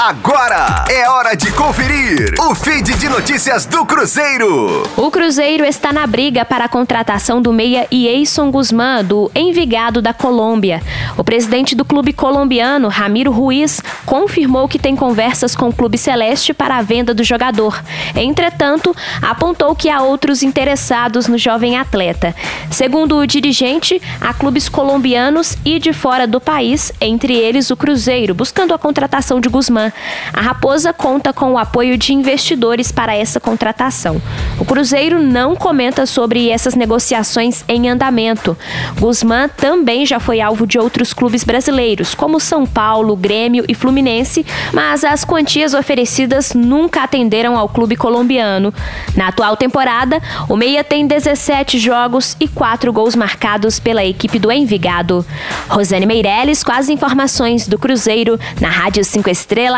Agora é hora de conferir o feed de notícias do Cruzeiro. O Cruzeiro está na briga para a contratação do meia Ieison Guzmán, do Envigado da Colômbia. O presidente do clube colombiano, Ramiro Ruiz, confirmou que tem conversas com o clube celeste para a venda do jogador. Entretanto, apontou que há outros interessados no jovem atleta. Segundo o dirigente, há clubes colombianos e de fora do país, entre eles o Cruzeiro, buscando a contratação de Guzmán. A Raposa conta com o apoio de investidores para essa contratação. O Cruzeiro não comenta sobre essas negociações em andamento. Guzmán também já foi alvo de outros clubes brasileiros, como São Paulo, Grêmio e Fluminense, mas as quantias oferecidas nunca atenderam ao clube colombiano. Na atual temporada, o Meia tem 17 jogos e 4 gols marcados pela equipe do Envigado. Rosane Meirelles com as informações do Cruzeiro na Rádio 5 Estrelas